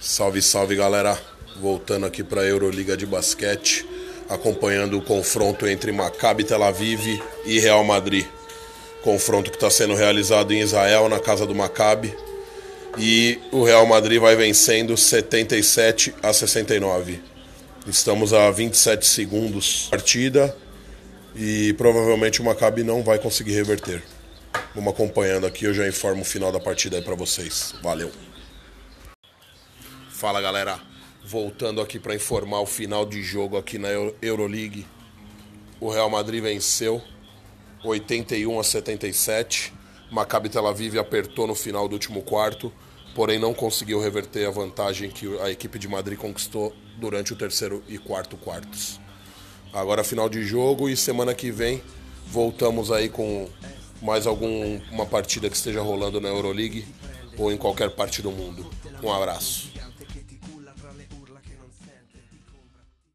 Salve, salve galera! Voltando aqui para a Euroliga de basquete, acompanhando o confronto entre Maccabi Tel Aviv e Real Madrid. Confronto que está sendo realizado em Israel, na casa do Maccabi. E o Real Madrid vai vencendo 77 a 69. Estamos a 27 segundos partida e provavelmente o Maccabi não vai conseguir reverter. Vamos acompanhando aqui, eu já informo o final da partida aí para vocês. Valeu! Fala galera, voltando aqui para informar o final de jogo aqui na Euroleague. O Real Madrid venceu 81 a 77. Maccabi Tel Aviv apertou no final do último quarto, porém não conseguiu reverter a vantagem que a equipe de Madrid conquistou durante o terceiro e quarto quartos. Agora final de jogo e semana que vem voltamos aí com mais alguma partida que esteja rolando na Euroleague ou em qualquer parte do mundo. Um abraço.